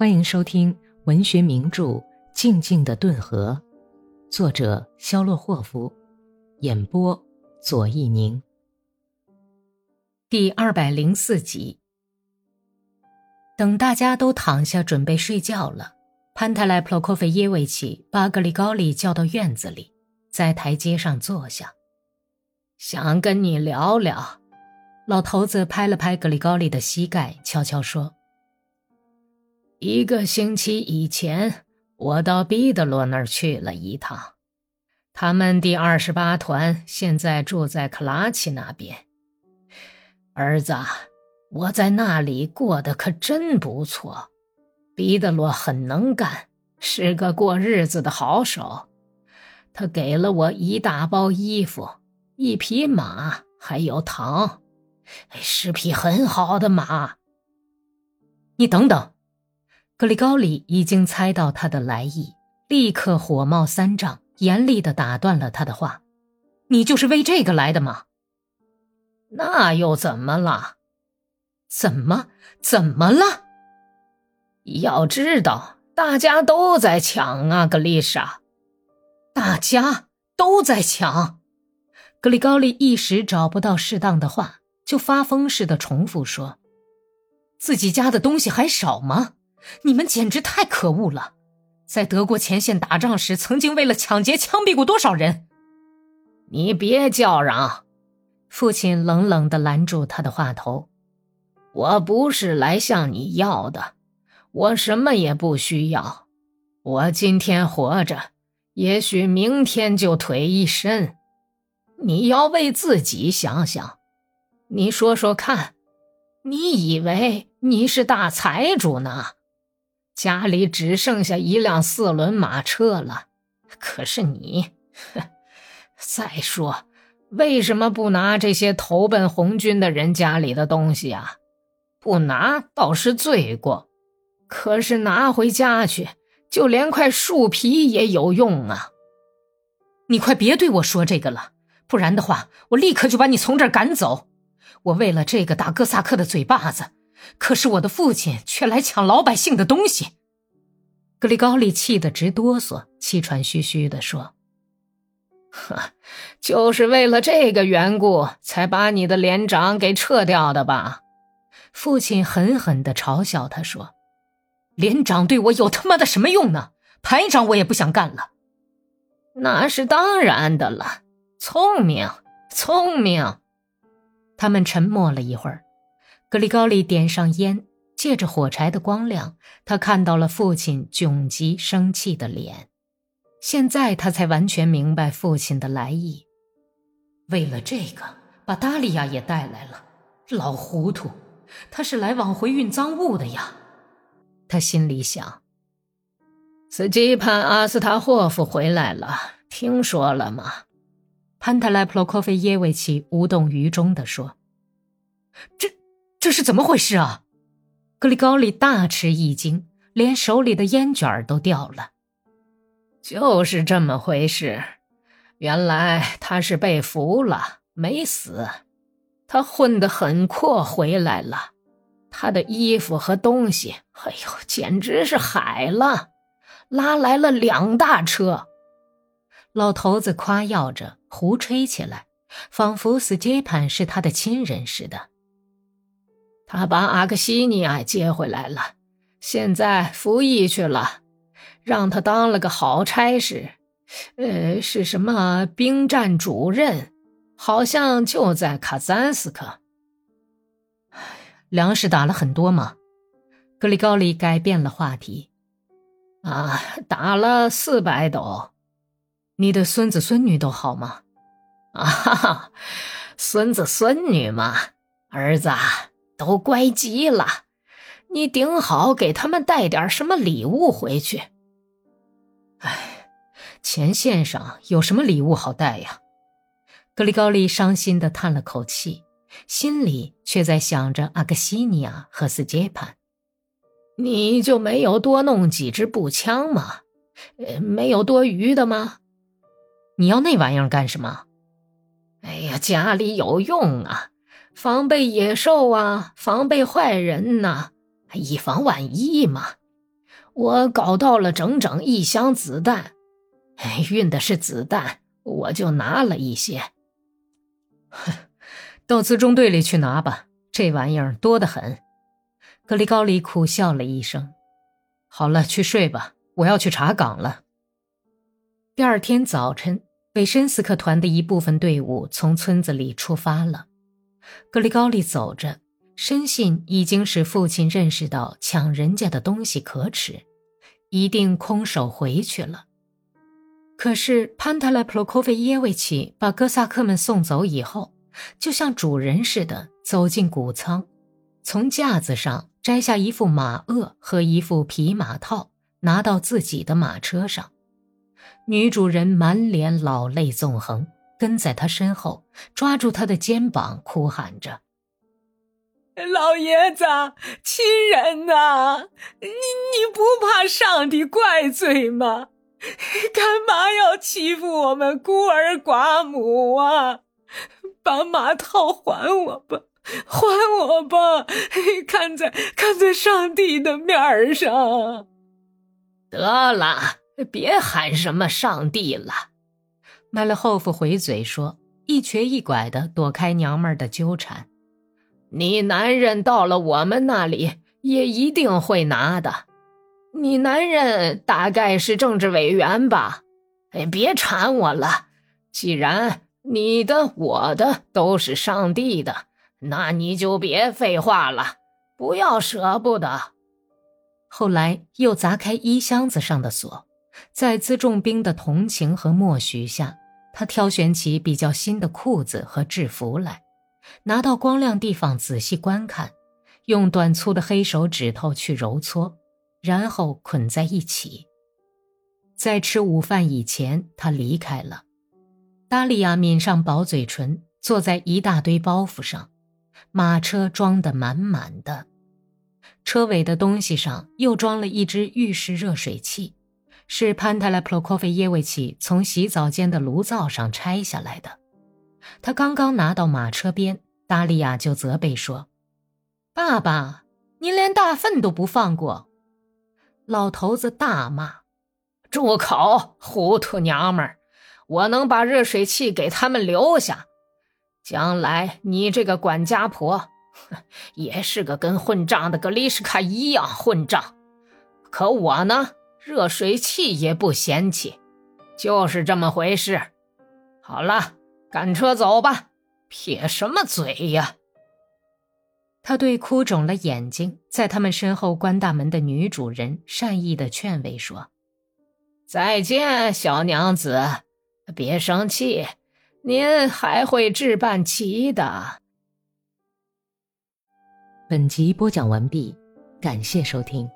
欢迎收听文学名著《静静的顿河》，作者肖洛霍夫，演播左一宁。第二百零四集。等大家都躺下准备睡觉了，潘泰莱普洛科菲耶维奇把格里高利叫到院子里，在台阶上坐下，想跟你聊聊。老头子拍了拍格里高利的膝盖，悄悄说。一个星期以前，我到彼得罗那儿去了一趟。他们第二十八团现在住在克拉奇那边。儿子，我在那里过得可真不错。彼得罗很能干，是个过日子的好手。他给了我一大包衣服、一匹马，还有糖，是匹很好的马。你等等。格里高里已经猜到他的来意，立刻火冒三丈，严厉地打断了他的话：“你就是为这个来的吗？那又怎么了？怎么怎么了？要知道，大家都在抢啊，格丽莎，大家都在抢。”格里高利一时找不到适当的话，就发疯似的重复说：“自己家的东西还少吗？”你们简直太可恶了！在德国前线打仗时，曾经为了抢劫枪毙过多少人？你别叫嚷！父亲冷冷地拦住他的话头。我不是来向你要的，我什么也不需要。我今天活着，也许明天就腿一伸。你要为自己想想。你说说看，你以为你是大财主呢？家里只剩下一辆四轮马车了，可是你，哼 再说，为什么不拿这些投奔红军的人家里的东西啊？不拿倒是罪过，可是拿回家去，就连块树皮也有用啊！你快别对我说这个了，不然的话，我立刻就把你从这儿赶走。我为了这个打哥萨克的嘴巴子。可是我的父亲却来抢老百姓的东西，格里高利气得直哆嗦，气喘吁吁地说：“呵，就是为了这个缘故，才把你的连长给撤掉的吧？”父亲狠狠地嘲笑他说：“连长对我有他妈的什么用呢？排长我也不想干了。”那是当然的了，聪明，聪明。他们沉默了一会儿。格里高利点上烟，借着火柴的光亮，他看到了父亲窘急生气的脸。现在他才完全明白父亲的来意。为了这个，把达利亚也带来了，老糊涂，他是来往回运赃物的呀。他心里想。斯基潘阿斯塔霍夫回来了，听说了吗？潘特莱普洛科菲耶维奇无动于衷地说：“这。”这是怎么回事啊？格里高利大吃一惊，连手里的烟卷都掉了。就是这么回事，原来他是被俘了，没死。他混得很阔，回来了。他的衣服和东西，哎呦，简直是海了，拉来了两大车。老头子夸耀着，胡吹起来，仿佛斯杰潘是他的亲人似的。他把阿克西尼亚接回来了，现在服役去了，让他当了个好差事，呃，是什么兵站主任，好像就在卡赞斯克。粮食打了很多吗？格里高利改变了话题。啊，打了四百斗。你的孙子孙女都好吗？啊哈哈，孙子孙女嘛，儿子。都乖极了，你顶好给他们带点什么礼物回去。哎，前线上有什么礼物好带呀？格里高利伤心的叹了口气，心里却在想着阿克西尼亚和斯杰潘。你就没有多弄几支步枪吗？呃，没有多余的吗？你要那玩意儿干什么？哎呀，家里有用啊。防备野兽啊，防备坏人呐，以防万一嘛。我搞到了整整一箱子弹，运的是子弹，我就拿了一些。哼，到辎重队里去拿吧，这玩意儿多得很。格里高里苦笑了一声。好了，去睡吧，我要去查岗了。第二天早晨，北申斯克团的一部分队伍从村子里出发了。格里高利走着，深信已经使父亲认识到抢人家的东西可耻，一定空手回去了。可是潘特莱普洛科菲耶维奇把哥萨克们送走以后，就像主人似的走进谷仓，从架子上。摘下一副马轭和一副皮马套，拿到自己的马车上。女主人满脸老泪纵横，跟在他身后，抓住他的肩膀，哭喊着：“老爷子，亲人呐，你你不怕上帝怪罪吗？干嘛要欺负我们孤儿寡母啊？把马套还我吧！”还我吧！看在看在上帝的面上，得了，别喊什么上帝了。麦勒霍夫回嘴说，一瘸一拐的躲开娘们儿的纠缠。你男人到了我们那里也一定会拿的。你男人大概是政治委员吧？哎，别缠我了。既然你的、我的都是上帝的。那你就别废话了，不要舍不得。后来又砸开衣箱子上的锁，在辎重兵的同情和默许下，他挑选起比较新的裤子和制服来，拿到光亮地方仔细观看，用短粗的黑手指头去揉搓，然后捆在一起。在吃午饭以前，他离开了。达利亚抿上薄嘴唇，坐在一大堆包袱上。马车装得满满的，车尾的东西上又装了一只浴室热水器，是潘泰莱普洛科菲耶维奇从洗澡间的炉灶上拆下来的。他刚刚拿到马车边，达利亚就责备说：“爸爸，您连大粪都不放过！”老头子大骂：“住口，糊涂娘们儿！我能把热水器给他们留下。”将来你这个管家婆，也是个跟混账的格丽什卡一样混账。可我呢，热水器也不嫌弃，就是这么回事。好了，赶车走吧，撇什么嘴呀？他对哭肿了眼睛，在他们身后关大门的女主人善意的劝慰说：“再见，小娘子，别生气。”您还会置办齐的。本集播讲完毕，感谢收听。